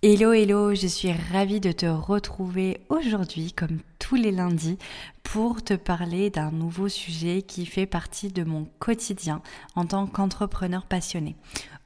Hello, hello, je suis ravie de te retrouver aujourd'hui, comme tous les lundis, pour te parler d'un nouveau sujet qui fait partie de mon quotidien en tant qu'entrepreneur passionné.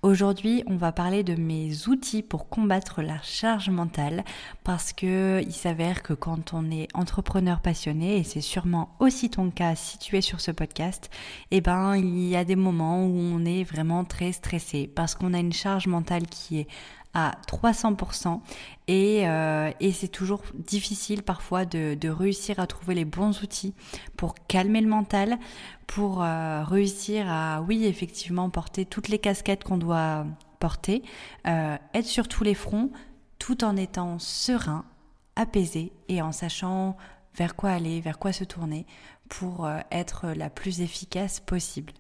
Aujourd'hui, on va parler de mes outils pour combattre la charge mentale parce que il s'avère que quand on est entrepreneur passionné et c'est sûrement aussi ton cas situé sur ce podcast, eh ben, il y a des moments où on est vraiment très stressé parce qu'on a une charge mentale qui est à 300% et, euh, et c'est toujours difficile parfois de, réussir à trouver les bons outils pour calmer le mental, pour euh, réussir à, oui, effectivement, porter toutes les casquettes qu'on doit porter, euh, être sur tous les fronts, tout en étant serein, apaisé et en sachant vers quoi aller, vers quoi se tourner pour euh, être la plus efficace possible.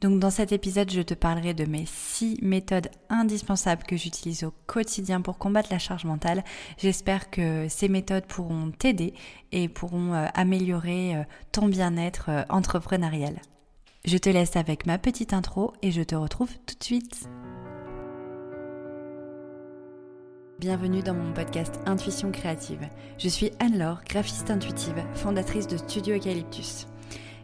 Donc dans cet épisode, je te parlerai de mes 6 méthodes indispensables que j'utilise au quotidien pour combattre la charge mentale. J'espère que ces méthodes pourront t'aider et pourront euh, améliorer euh, ton bien-être euh, entrepreneurial. Je te laisse avec ma petite intro et je te retrouve tout de suite. Bienvenue dans mon podcast Intuition créative. Je suis Anne-Laure, graphiste intuitive, fondatrice de Studio Eucalyptus.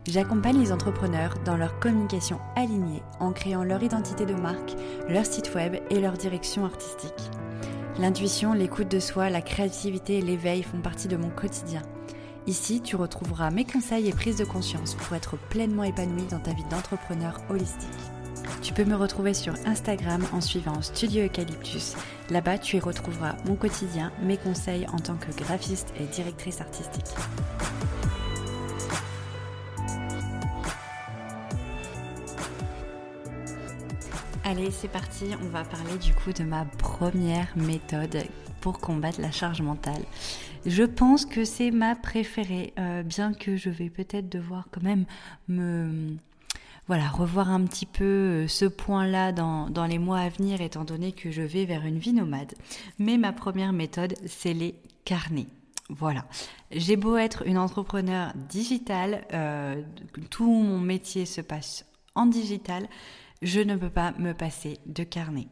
J'accompagne les entrepreneurs dans leur communication alignée en créant leur identité de marque, leur site web et leur direction artistique. L'intuition, l'écoute de soi, la créativité et l'éveil font partie de mon quotidien. Ici, tu retrouveras mes conseils et prises de conscience pour être pleinement épanoui dans ta vie d'entrepreneur holistique. Tu peux me retrouver sur Instagram en suivant Studio Eucalyptus. Là-bas, tu y retrouveras mon quotidien, mes conseils en tant que graphiste et directrice artistique. Allez, c'est parti, on va parler du coup de ma première méthode pour combattre la charge mentale. Je pense que c'est ma préférée, euh, bien que je vais peut-être devoir quand même me voilà, revoir un petit peu euh, ce point-là dans, dans, les mois à venir, étant donné que je vais vers une vie nomade. Mais ma première méthode, c'est les carnets. Voilà. J'ai beau être une entrepreneur digitale, euh, tout mon métier se passe en digital je ne peux pas me passer de carnet.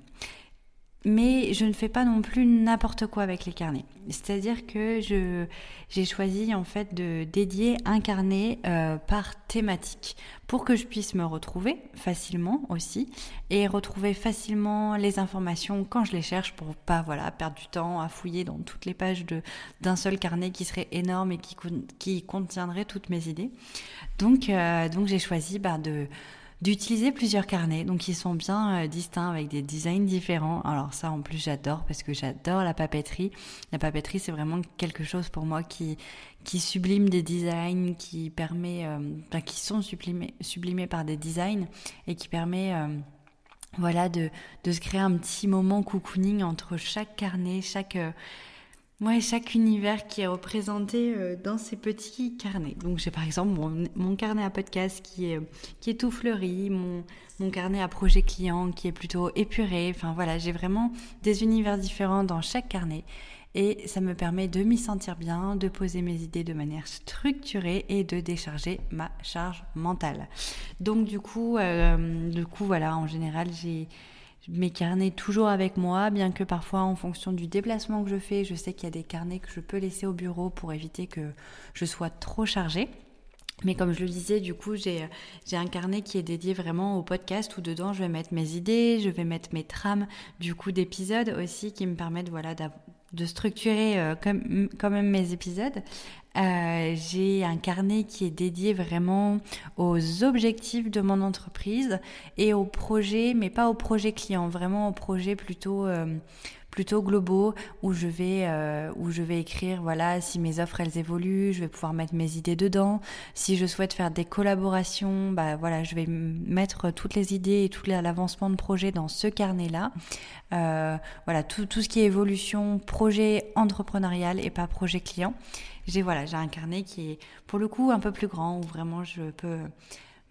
Mais je ne fais pas non plus n'importe quoi avec les carnets. C'est-à-dire que je j'ai choisi en fait de dédier un carnet euh, par thématique pour que je puisse me retrouver facilement aussi et retrouver facilement les informations quand je les cherche pour pas voilà perdre du temps à fouiller dans toutes les pages de d'un seul carnet qui serait énorme et qui qui contiendrait toutes mes idées. Donc euh, donc j'ai choisi bah, de d'utiliser plusieurs carnets, donc ils sont bien euh, distincts avec des designs différents. Alors ça en plus j'adore parce que j'adore la papeterie. La papeterie c'est vraiment quelque chose pour moi qui qui sublime des designs, qui permet, euh, qui sont sublimés, sublimés par des designs et qui permet euh, voilà de, de se créer un petit moment cocooning entre chaque carnet, chaque Ouais, chaque univers qui est représenté euh, dans ces petits carnets. Donc j'ai par exemple mon, carnet à podcast qui est, qui est tout fleuri, mon, mon carnet à projet client qui est plutôt épuré. Enfin voilà, j'ai vraiment des univers différents dans chaque carnet. Et ça me permet de m'y sentir bien, de poser mes idées de manière structurée et de décharger ma charge mentale. Donc du coup, euh, du coup voilà, en général j'ai mes carnets toujours avec moi, bien que parfois en fonction du déplacement que je fais, je sais qu'il y a des carnets que je peux laisser au bureau pour éviter que je sois trop chargée. Mais comme je le disais, du coup, j'ai un carnet qui est dédié vraiment au podcast où dedans je vais mettre mes idées, je vais mettre mes trames du coup d'épisodes aussi qui me permettent voilà de structurer euh, quand même mes épisodes. Euh, j'ai un carnet qui est dédié vraiment aux objectifs de mon entreprise et aux projets, mais pas aux projets clients, vraiment aux projets plutôt euh, plutôt globaux où je vais euh, où je vais écrire voilà si mes offres elles évoluent je vais pouvoir mettre mes idées dedans. Si je souhaite faire des collaborations bah voilà je vais mettre toutes les idées et tout l'avancement de projet dans ce carnet là euh, voilà tout, tout ce qui est évolution projet entrepreneurial et pas projet client. J'ai voilà j'ai un carnet qui est pour le coup un peu plus grand où vraiment je peux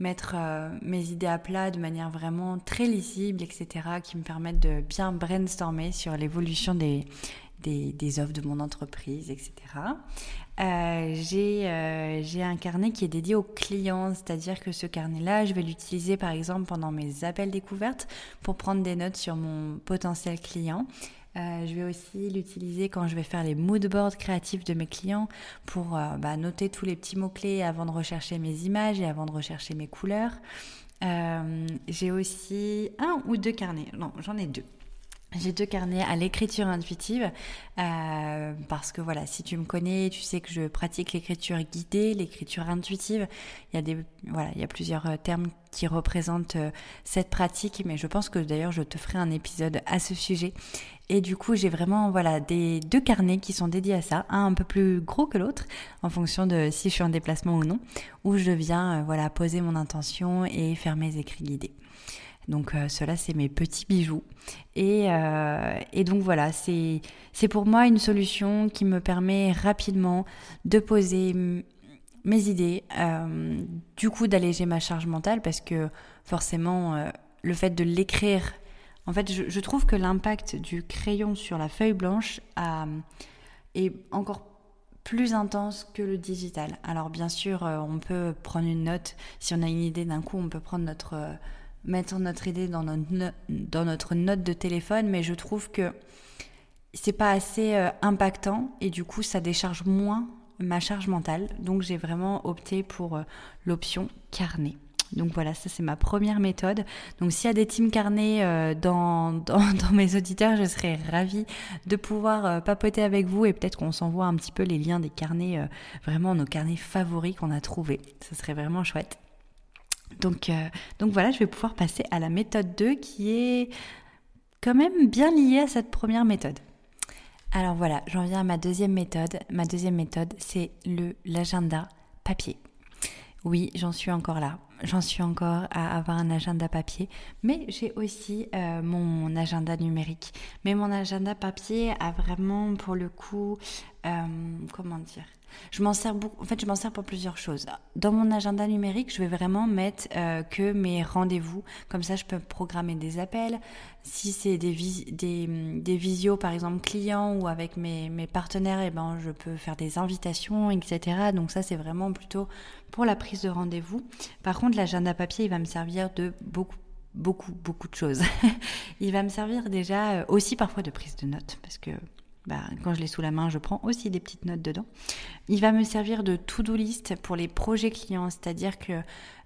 mettre euh, mes idées à plat de manière vraiment très lisible, etc., qui me permettent de bien brainstormer sur l'évolution des, des, offres de mon entreprise, etc. Euh, j'ai euh, j'ai un carnet qui est dédié aux clients, c'est-à-dire que ce carnet-là, je vais l'utiliser par exemple pendant mes appels découvertes pour prendre des notes sur mon potentiel client. Je vais aussi l'utiliser quand je vais faire les mood boards créatifs de mes clients pour bah, noter tous les petits mots-clés avant de rechercher mes images et avant de rechercher mes couleurs. j'ai aussi un ou deux carnets, non j'en ai deux. J'ai deux carnets à l'écriture intuitive euh, parce que voilà, si tu me connais, tu sais que je pratique l'écriture guidée, l'écriture intuitive. Il y a des voilà, il y a plusieurs euh, termes qui représentent euh, cette pratique, mais je pense que d'ailleurs je te ferai un épisode à ce sujet. Et du coup, j'ai vraiment voilà des deux carnets qui sont dédiés à ça, un un peu plus gros que l'autre en fonction de si je suis en déplacement ou non, où je viens voilà poser mon intention et faire mes écrits guidés. Donc euh, cela, c'est mes petits bijoux. Euh, et, donc voilà, c'est pour moi une solution qui me permet rapidement de poser mes idées, euh, du coup d'alléger ma charge mentale parce que forcément le fait de l'écrire, en fait je, trouve que l'impact du crayon sur la feuille blanche est encore plus intense que le digital. Alors bien sûr, on peut prendre une note, si on a une idée d'un coup, on peut prendre notre mettre notre idée dans notre, dans notre note de téléphone, mais je trouve que c'est pas assez euh, impactant et du coup ça décharge moins ma charge mentale. Donc j'ai vraiment opté pour euh, l'option carnet. Donc voilà, ça c'est ma première méthode. Donc s'il y a des teams carnet euh, dans, mes auditeurs, je serais ravie de pouvoir papoter avec vous et peut-être qu'on s'envoie un petit peu les liens des carnets, vraiment nos carnets favoris qu'on a trouvés. Ce serait vraiment chouette. Donc, euh, voilà, je vais pouvoir passer à la méthode 2 qui est quand même bien liée à cette première méthode. Alors voilà, j'en viens à ma deuxième méthode. Ma deuxième méthode, c'est l'agenda papier. Oui, j'en suis encore là. J'en suis encore à avoir un agenda papier, mais j'ai aussi euh, mon agenda numérique. Mais mon agenda papier a vraiment, pour le coup, euh, comment dire je m'en sers beaucoup. En fait, je m'en sers pour plusieurs choses. Dans mon agenda numérique, je vais vraiment mettre euh, que mes rendez-vous. Comme ça, je peux programmer des appels. Si c'est des, des, des visios, par exemple, clients ou avec mes, partenaires, eh ben, je peux faire des invitations, etc. Donc ça, c'est vraiment plutôt pour la prise de rendez-vous. Par contre, l'agenda papier, il va me servir de beaucoup beaucoup beaucoup de choses. il va me servir déjà euh, aussi parfois de prise de notes parce que bah, quand je l'ai sous la main, je prends aussi des petites notes dedans. Il va me servir de to-do list pour les projets clients, c'est-à-dire que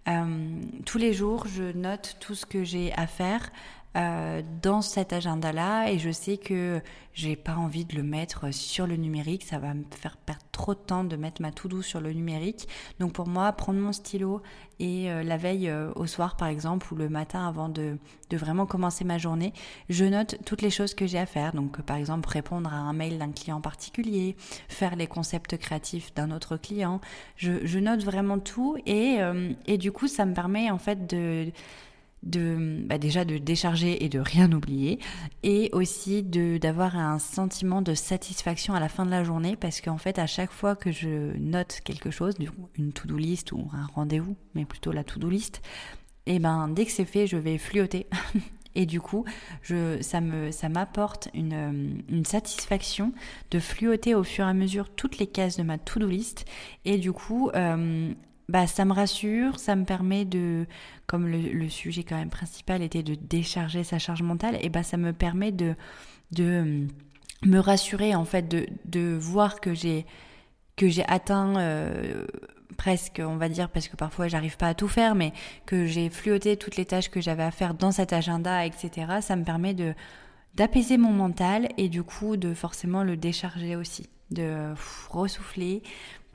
euh, tous les jours, je note tout ce que j'ai à faire euh, dans cet agenda-là et je sais que j'ai pas envie de le mettre sur le numérique, ça va me faire perdre trop de temps de mettre ma to-do sur le numérique. Donc pour moi, prendre mon stylo et euh, la veille euh, au soir par exemple ou le matin avant de, vraiment commencer ma journée, je note toutes les choses que j'ai à faire. Donc par exemple répondre à un mail d'un client particulier, faire les concepts créatifs d'un autre client. Je, note vraiment tout et, du coup ça me permet en fait de bah déjà de décharger et de rien oublier et aussi de d'avoir un sentiment de satisfaction à la fin de la journée parce qu'en fait à chaque fois que je note quelque chose une to-do list ou un rendez-vous mais plutôt la to-do list et eh ben dès que c'est fait je vais fluoter et du coup je ça me ça m'apporte une, une satisfaction de fluoter au fur et à mesure toutes les cases de ma to-do list. Et du coup euh, bah, ça me rassure, ça me permet de, comme le, sujet quand même principal était de décharger sa charge mentale, et bah ça me permet de, de euh, me rassurer en fait, de, de voir que j'ai que j'ai atteint euh, presque, on va dire, parce que parfois j'arrive pas à tout faire, mais que j'ai fluoté toutes les tâches que j'avais à faire dans cet agenda, etc. Ça me permet de d'apaiser mon mental et du coup de forcément le décharger aussi, de ressouffler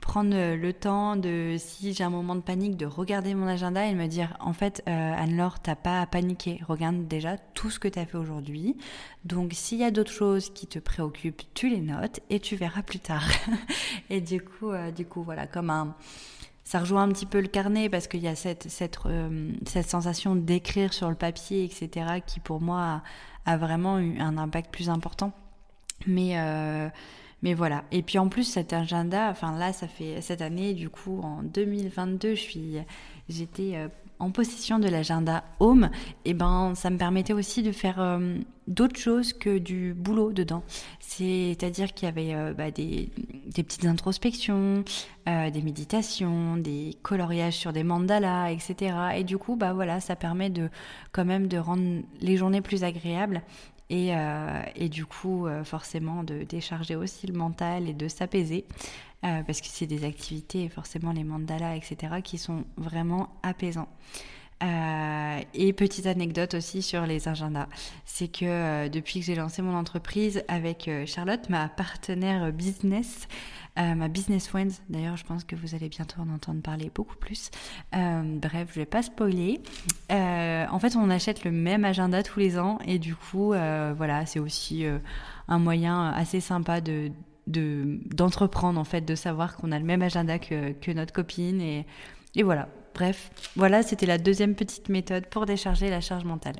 prendre le temps de, si j'ai un moment de panique, de regarder mon agenda et me dire, en fait, euh, Anne-Laure, t'as pas à paniquer. Regarde déjà tout ce que tu as fait aujourd'hui. Donc, s'il y a d'autres choses qui te préoccupent, tu les notes et tu verras plus tard. et du coup, euh, du coup, voilà, comme un, ça rejoint un petit peu le carnet parce qu'il y a cette, cette, euh, cette sensation d'écrire sur le papier, etc., qui pour moi a, a, vraiment eu un impact plus important. Mais, euh, mais voilà. Et puis en plus, cet agenda, enfin là, ça fait cette année, du coup, en 2022, je suis, j'étais euh, en possession de l'agenda Home. Et ben, ça me permettait aussi de faire euh, d'autres choses que du boulot dedans. C'est-à-dire qu'il y avait euh, bah, des, des, petites introspections, des méditations, des coloriages sur des mandalas, etc. Et du coup, bah voilà, ça permet de quand même de rendre les journées plus agréables et, et du coup forcément de décharger aussi le mental et de s'apaiser. parce que c'est des activités, forcément les mandalas, etc., qui sont vraiment apaisants. Euh, et petite anecdote aussi sur les agendas, c'est que euh, depuis que j'ai lancé mon entreprise avec euh, Charlotte, ma partenaire business, ma business friends, d'ailleurs je pense que vous allez bientôt en entendre parler beaucoup plus. bref, je vais pas spoiler. en fait, on achète le même agenda tous les ans et du coup, voilà, c'est aussi un moyen assez sympa de d'entreprendre en fait, de savoir qu'on a le même agenda que, que notre copine et, et voilà, Bref, voilà, c'était la deuxième petite méthode pour décharger la charge mentale.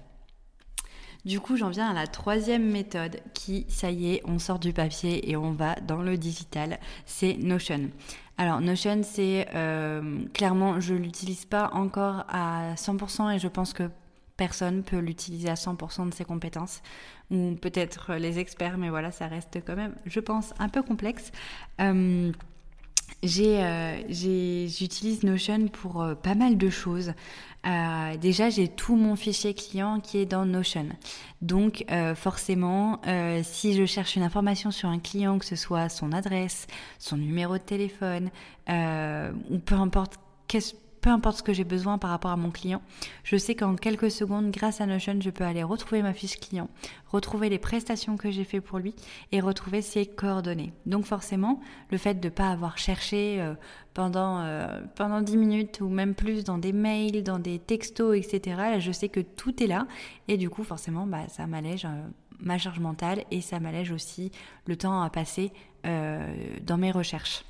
Du coup, j'en viens à la troisième méthode qui, ça y est, on sort du papier et on va dans le digital, c'est Notion. Alors Notion, c'est euh, clairement, je l'utilise pas encore à 100% et je pense que personne peut l'utiliser à 100% de ses compétences, ou peut-être les experts, mais voilà, ça reste quand même, je pense, un peu complexe. Euh, euh, j'utilise Notion pour euh, pas mal de choses. Euh, déjà, j'ai tout mon fichier client qui est dans Notion. Donc, forcément, si je cherche une information sur un client, que ce soit son adresse, son numéro de téléphone, ou peu importe qu'est-ce peu importe ce que j'ai besoin par rapport à mon client, je sais qu'en quelques secondes, grâce à Notion, je peux aller retrouver ma fiche client, retrouver les prestations que j'ai fait pour lui et retrouver ses coordonnées. Donc forcément, le fait de ne pas avoir cherché euh, pendant, euh, pendant 10 minutes ou même plus dans des mails, dans des textos, etc., je sais que tout est là et du coup, forcément, bah, ça m'allège euh, ma charge mentale et ça m'allège aussi le temps à passer dans mes recherches.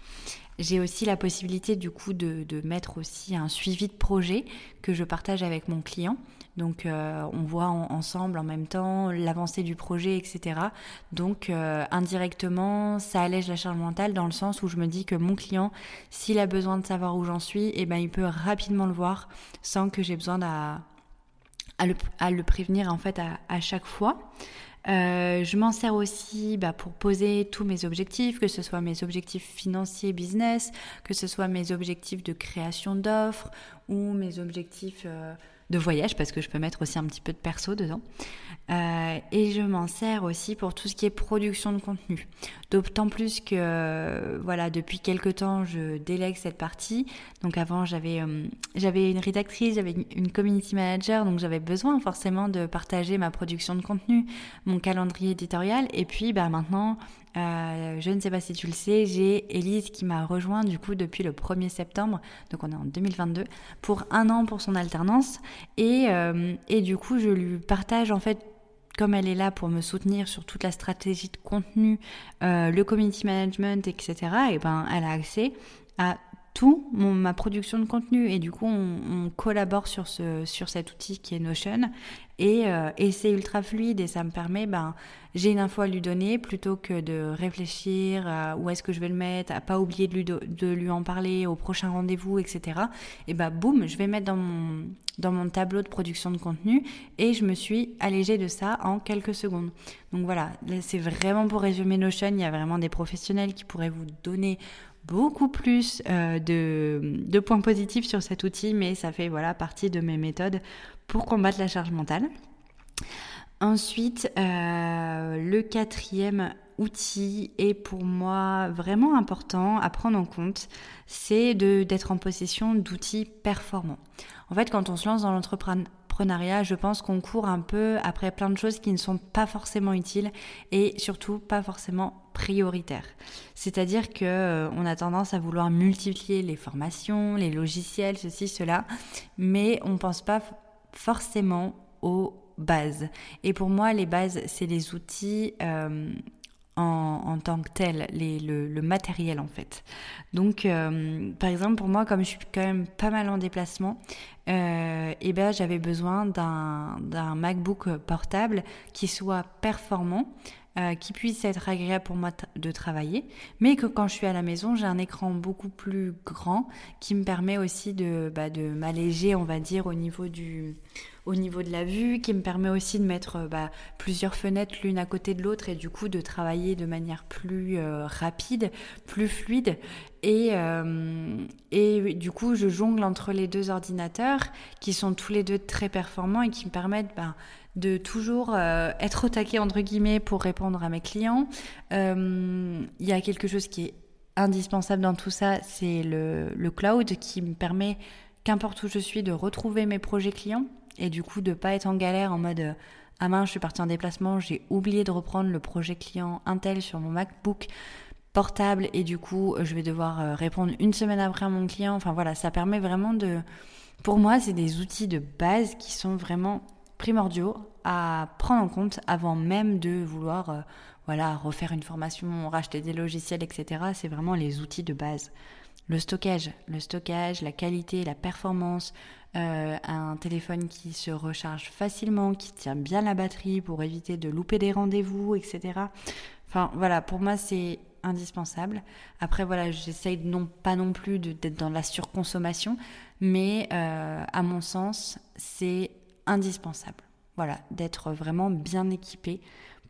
J'ai aussi la possibilité du coup de, mettre aussi un suivi de projet que je partage avec mon client. Donc euh, on voit ensemble en même temps l'avancée du projet, etc. Donc euh, indirectement, ça allège la charge mentale dans le sens où je me dis que mon client, s'il a besoin de savoir où j'en suis, et eh ben, il peut rapidement le voir sans que j'ai besoin à, le, prévenir en fait à chaque fois. Euh, je m'en sers aussi bah, pour poser tous mes objectifs, que ce soit mes objectifs financiers business, que ce soit mes objectifs de création d'offres ou mes objectifs euh, de voyage parce que je peux mettre aussi un petit peu de perso dedans. Euh, et je m'en sers aussi pour tout ce qui est production de contenu. D'autant plus que voilà, depuis quelques temps, je délègue cette partie. Donc avant, j'avais euh, une rédactrice, j'avais une community manager, donc j'avais besoin forcément de partager ma production de contenu, mon calendrier éditorial. Et puis bah, maintenant, euh, je ne sais pas si tu le sais, j'ai Elise qui m'a rejoint du coup depuis le 1er septembre, donc on est en 2022, pour un an pour son alternance. Et, euh, et du coup, je lui partage en fait comme elle est là pour me soutenir sur toute la stratégie de contenu, euh, le community management, etc., et ben elle a accès à tout ma production de contenu et du coup on, collabore sur, ce, sur cet outil qui est Notion et, et c'est ultra fluide et ça me permet ben, j'ai une info à lui donner plutôt que de réfléchir à où est-ce que je vais le mettre, à pas oublier de lui, en parler au prochain rendez-vous, etc. Et bah boum, je vais mettre dans mon, dans mon tableau de production de contenu et je me suis allégée de ça en quelques secondes. Donc voilà, c'est vraiment pour résumer Notion, il y a vraiment des professionnels qui pourraient vous donner beaucoup plus euh, de, de, points positifs sur cet outil, mais ça fait voilà partie de mes méthodes pour combattre la charge mentale. Ensuite, euh, le quatrième outil est pour moi vraiment important à prendre en compte, c'est d'être en possession d'outils performants. En fait, quand on se lance dans l'entrepreneuriat, je pense qu'on court un peu après plein de choses qui ne sont pas forcément utiles et surtout pas forcément prioritaires. C'est-à-dire que euh, on a tendance à vouloir multiplier les formations, les logiciels, ceci, cela, mais on ne pense pas forcément aux bases. Et pour moi, les bases, c'est les outils euh, en, tant que tels, le, matériel en fait. Donc, euh, par exemple, pour moi, comme je suis quand même pas mal en déplacement, euh, eh ben, j'avais besoin d'un MacBook portable qui soit performant, qui puisse être agréable pour moi de travailler, mais que quand je suis à la maison, j'ai un écran beaucoup plus grand qui me permet aussi de, bah, de m'alléger, on va dire, au niveau, du, au niveau de la vue, qui me permet aussi de mettre euh, bah, plusieurs fenêtres l'une à côté de l'autre et du coup de travailler de manière plus euh, rapide, plus fluide. Et, euh, et du coup, je jongle entre les deux ordinateurs qui sont tous les deux très performants et qui me permettent ben, de toujours être au taquet, entre guillemets, pour répondre à mes clients. Il y a quelque chose qui est indispensable dans tout ça, c'est le cloud qui me permet, qu'importe où je suis, de retrouver mes projets clients et du coup de pas être en galère en mode ah mince, je suis partie en déplacement, j'ai oublié de reprendre le projet client Intel sur mon MacBook portable et du coup je vais devoir euh, répondre une semaine après à mon client. Enfin voilà, ça permet vraiment de... Pour moi, c'est des outils de base qui sont vraiment primordiaux à prendre en compte avant même de vouloir euh, voilà, refaire une formation, racheter des logiciels, etc. C'est vraiment les outils de base. Le stockage, le stockage, la qualité, la performance, euh, un téléphone qui se recharge facilement, qui tient bien la batterie pour éviter de louper des rendez-vous, etc. Enfin voilà, pour moi c'est indispensable. Après voilà, j'essaye non pas non plus d'être dans la surconsommation, mais euh, à mon sens c'est indispensable. Voilà, d'être vraiment bien équipé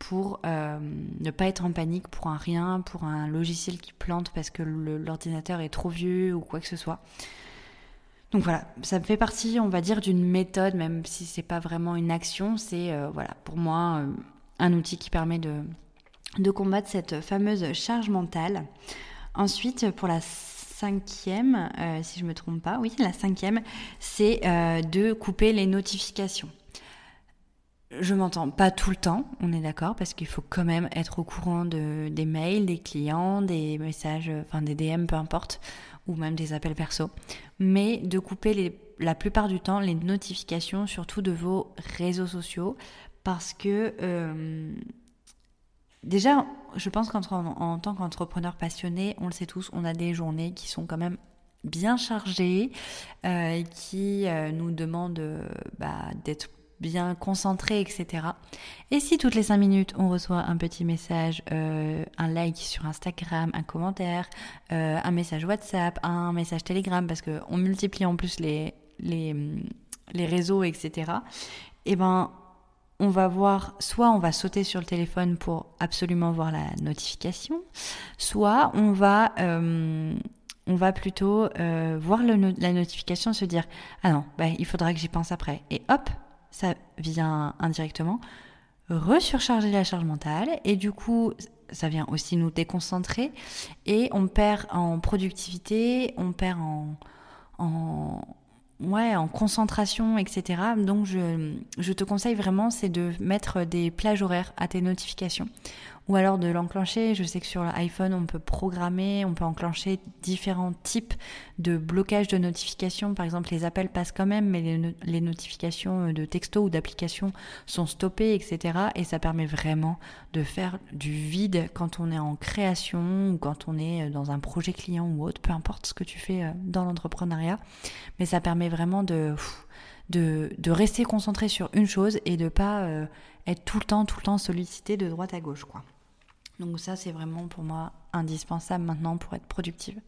pour euh, ne pas être en panique pour un rien, pour un logiciel qui plante parce que l'ordinateur est trop vieux ou quoi que ce soit. Donc voilà, ça me fait partie, on va dire, d'une méthode, même si c'est pas vraiment une action. C'est euh, voilà, pour moi, euh, un outil qui permet de, combattre cette fameuse charge mentale. Ensuite, pour la cinquième, si je me trompe pas, oui, la cinquième, c'est de couper les notifications. Je m'entends pas tout le temps, on est d'accord, parce qu'il faut quand même être au courant de, des mails, des clients, des messages, enfin des DM, peu importe ou même des appels perso, mais de couper les, la plupart du temps les notifications, surtout de vos réseaux sociaux, parce que euh, déjà, je pense qu'en tant qu'entrepreneur passionné, on le sait tous, on a des journées qui sont quand même bien chargées, euh, qui euh, nous demandent bah, d'être bien concentré, etc. Et si toutes les cinq minutes on reçoit un petit message, euh, un like sur Instagram, un commentaire, euh, un message WhatsApp, un message Telegram, parce qu'on multiplie en plus les, les, les réseaux, etc. Et eh ben on va voir, soit on va sauter sur le téléphone pour absolument voir la notification, soit on va, euh, on va plutôt voir la notification, se dire ah non, bah, il faudra que j'y pense après, et hop, ça vient indirectement resurcharger la charge mentale et du coup ça vient aussi nous déconcentrer et on perd en productivité, on perd en, en, ouais, en concentration, etc. Donc je, je te conseille vraiment c'est de mettre des plages horaires à tes notifications ou alors de l'enclencher. Je sais que sur l'iPhone, on peut programmer, on peut enclencher différents types de blocage de notifications. Par exemple, les appels passent quand même, mais les, notifications de texto ou d'application sont stoppées, etc. Et ça permet vraiment de faire du vide quand on est en création ou quand on est dans un projet client ou autre, peu importe ce que tu fais euh, dans l'entrepreneuriat. Mais ça permet vraiment de... De, rester concentré sur une chose et de pas euh, être tout le temps, tout le temps sollicité de droite à gauche, quoi. Donc ça, c'est vraiment pour moi indispensable maintenant pour être productive.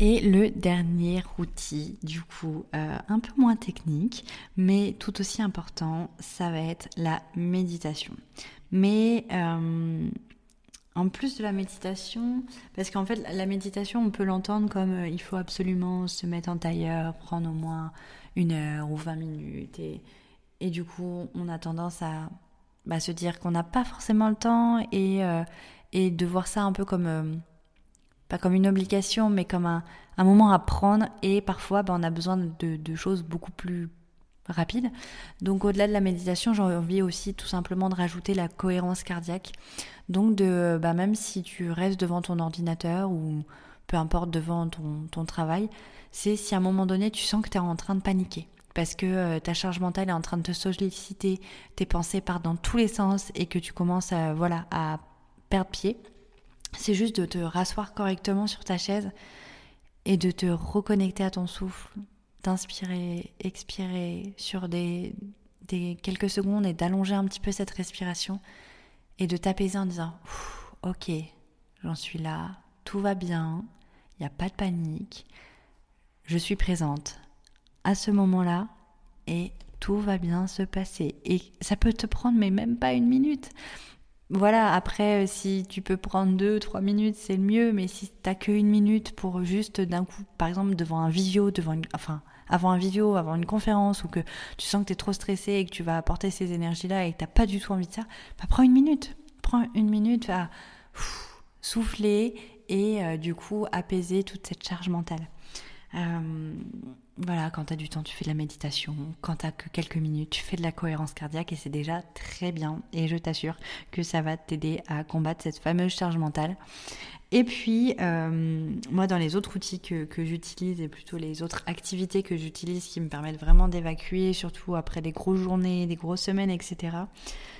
Et le dernier outil, du coup, euh, un peu moins technique, mais tout aussi important, ça va être la méditation. Mais euh, en plus de la méditation, parce qu'en fait, la méditation, on peut l'entendre comme il faut absolument se mettre en tailleur, prendre au moins une heure ou 20 minutes. Et, et du coup, on a tendance à bah, se dire qu'on n'a pas forcément le temps et, euh, et de voir ça un peu comme, euh, pas comme une obligation, mais comme un, un moment à prendre. Et parfois, bah, on a besoin de, de, choses beaucoup plus rapides. Donc au-delà de la méditation, j'ai envie aussi tout simplement de rajouter la cohérence cardiaque. Donc de, bah, même si tu restes devant ton ordinateur ou peu importe devant ton, travail, c'est si à un moment donné tu sens que tu es en train de paniquer. Parce que euh, ta charge mentale est en train de te solliciter, tes pensées partent dans tous les sens et que tu commences à, voilà, à perdre pied, c'est juste de te rasseoir correctement sur ta chaise et de te reconnecter à ton souffle, d'inspirer, expirer sur des, des quelques secondes et d'allonger un petit peu cette respiration et de t'apaiser en disant Ok, j'en suis là, tout va bien, il n'y a pas de panique, je suis présente, à ce moment-là et tout va bien se passer. Et ça peut te prendre mais même pas une minute. voilà, après, si tu peux prendre deux, trois minutes, c'est le mieux, mais si t'as que une minute pour juste d'un coup, par exemple, devant un visio, devant une, enfin, avant un vidéo, avant une conférence, ou que tu sens que tu es trop stressé et que tu vas apporter ces énergies-là et que tu pas du tout envie de ça, bah, prends une minute. Prends une minute à souffler et euh, du coup apaiser toute cette charge mentale. Euh, voilà, quand tu as du temps, tu fais de la méditation. Quand tu que quelques minutes, tu fais de la cohérence cardiaque et c'est déjà très bien. Et je t'assure que ça va t'aider à combattre cette fameuse charge mentale. Et puis, euh, moi, dans les autres outils que, j'utilise et plutôt les autres activités que j'utilise qui me permettent vraiment d'évacuer, surtout après des grosses journées, des grosses semaines, etc.,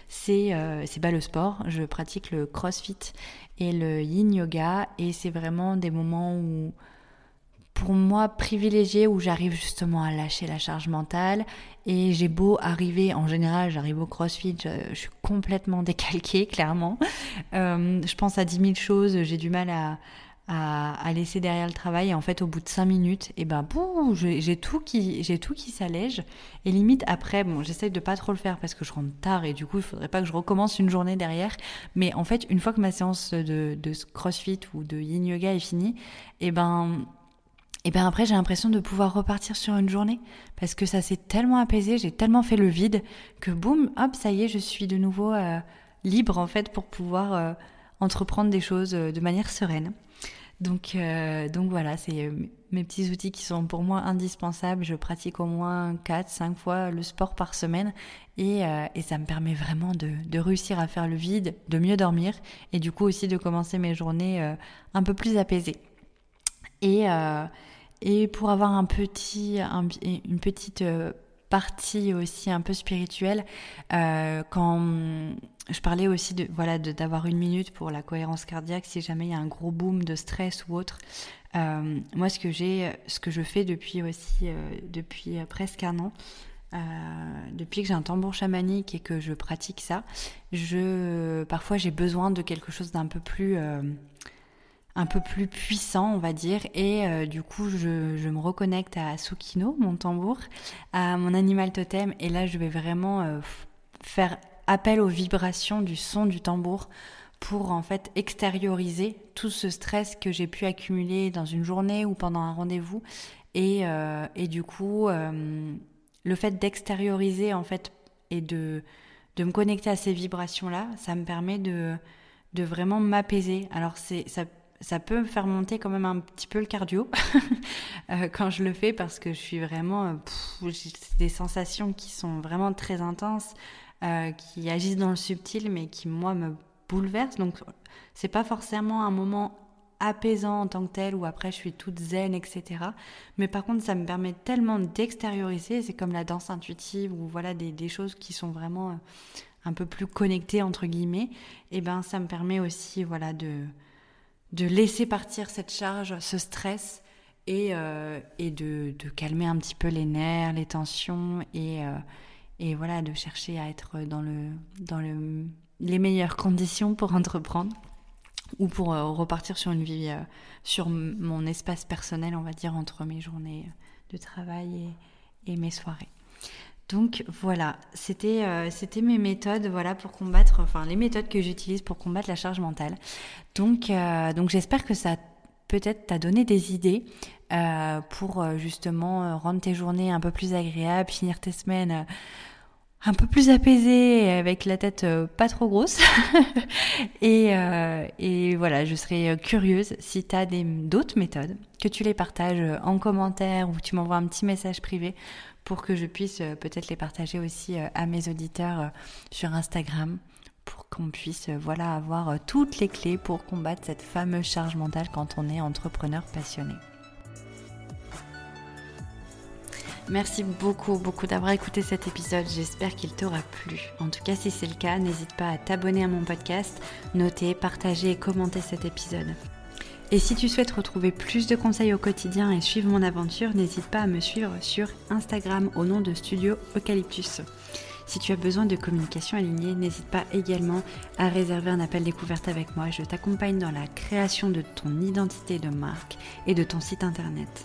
c'est euh, bah, le sport. Je pratique le crossfit et le yin yoga et c'est vraiment des moments où pour moi privilégié où j'arrive justement à lâcher la charge mentale. Et j'ai beau arriver, en général j'arrive au crossfit, je, suis complètement décalquée clairement, euh, je pense à 10 000 choses, j'ai du mal à, à, laisser derrière le travail. Et en fait au bout de 5 minutes, et eh ben j'ai tout qui qui s'allège. Et limite après bon j'essaye de pas trop le faire parce que je rentre tard et du coup il faudrait pas que je recommence une journée derrière. Mais en fait une fois que ma séance de, de crossfit ou de yin yoga est finie, et eh ben et bien après j'ai l'impression de pouvoir repartir sur une journée parce que ça s'est tellement apaisé, j'ai tellement fait le vide que boum, hop, ça y est, je suis de nouveau euh, libre en fait pour pouvoir euh, entreprendre des choses euh, de manière sereine. Donc, donc voilà, c'est mes petits outils qui sont pour moi indispensables. Je pratique au moins 4-5 fois le sport par semaine et, et ça me permet vraiment de, de, réussir à faire le vide, de mieux dormir et du coup aussi de commencer mes journées un peu plus apaisées. Et, et pour avoir un petit, une petite euh, partie aussi un peu spirituelle, euh, quand je parlais aussi de voilà d'avoir une minute pour la cohérence cardiaque si jamais il y a un gros boom de stress ou autre. Euh, moi, ce que j'ai, ce que je fais depuis aussi depuis presque un an. depuis que j'ai un tambour chamanique et que je pratique ça, je parfois j'ai besoin de quelque chose d'un peu plus un peu plus puissant, on va dire. Et euh, du coup, je, me reconnecte à Sukino, mon tambour, à mon animal totem. Et là, je vais vraiment euh, faire appel aux vibrations du son du tambour pour en fait extérioriser tout ce stress que j'ai pu accumuler dans une journée ou pendant un rendez-vous. Et, euh, et, du coup, le fait d'extérioriser en fait et de, de me connecter à ces vibrations-là, ça me permet de, de vraiment m'apaiser. Alors c'est ça ça peut me faire monter quand même un petit peu le cardio euh, quand je le fais parce que je suis vraiment euh, j'ai des sensations qui sont vraiment très intenses euh, qui agissent dans le subtil mais qui moi me bouleversent. Donc c'est pas forcément un moment apaisant en tant que tel où après je suis toute zen etc mais par contre ça me permet tellement d'extérioriser. C'est comme la danse intuitive ou voilà des, des choses qui sont vraiment un peu plus connectées entre guillemets. Et ben ça me permet aussi voilà de de laisser partir cette charge, ce stress et, euh, de, calmer un petit peu les nerfs, les tensions et, euh, voilà, de chercher à être dans, le, dans le, les meilleures conditions pour entreprendre ou pour euh, repartir sur une vie, sur mon espace personnel, on va dire, entre mes journées de travail et, et mes soirées. Donc voilà, c'était euh, c'était mes méthodes voilà pour combattre enfin les méthodes que j'utilise pour combattre la charge mentale. Donc euh, donc j'espère que ça peut-être t'a donné des idées euh, pour justement rendre tes journées un peu plus agréables, finir tes semaines un peu plus apaisées avec la tête pas trop grosse. et, et voilà, je serais curieuse si tu as d'autres méthodes, que tu les partages en commentaire ou tu m'envoies un petit message privé pour que je puisse euh, peut-être les partager aussi euh, à mes auditeurs euh, sur Instagram pour qu'on puisse voilà avoir toutes les clés pour combattre cette fameuse charge mentale quand on est entrepreneur passionné. Merci beaucoup, beaucoup d'avoir écouté cet épisode. J'espère qu'il t'aura plu. En tout cas, si c'est le cas, n'hésite pas à t'abonner à mon podcast, noter, partager et commenter cet épisode. Et si tu souhaites retrouver plus de conseils au quotidien et suivre mon aventure, n'hésite pas à me suivre sur Instagram au nom de Studio Eucalyptus. Si tu as besoin de communication alignée, n'hésite pas également à réserver un appel découverte avec moi. Je t'accompagne dans la création de ton identité de marque et de ton site internet.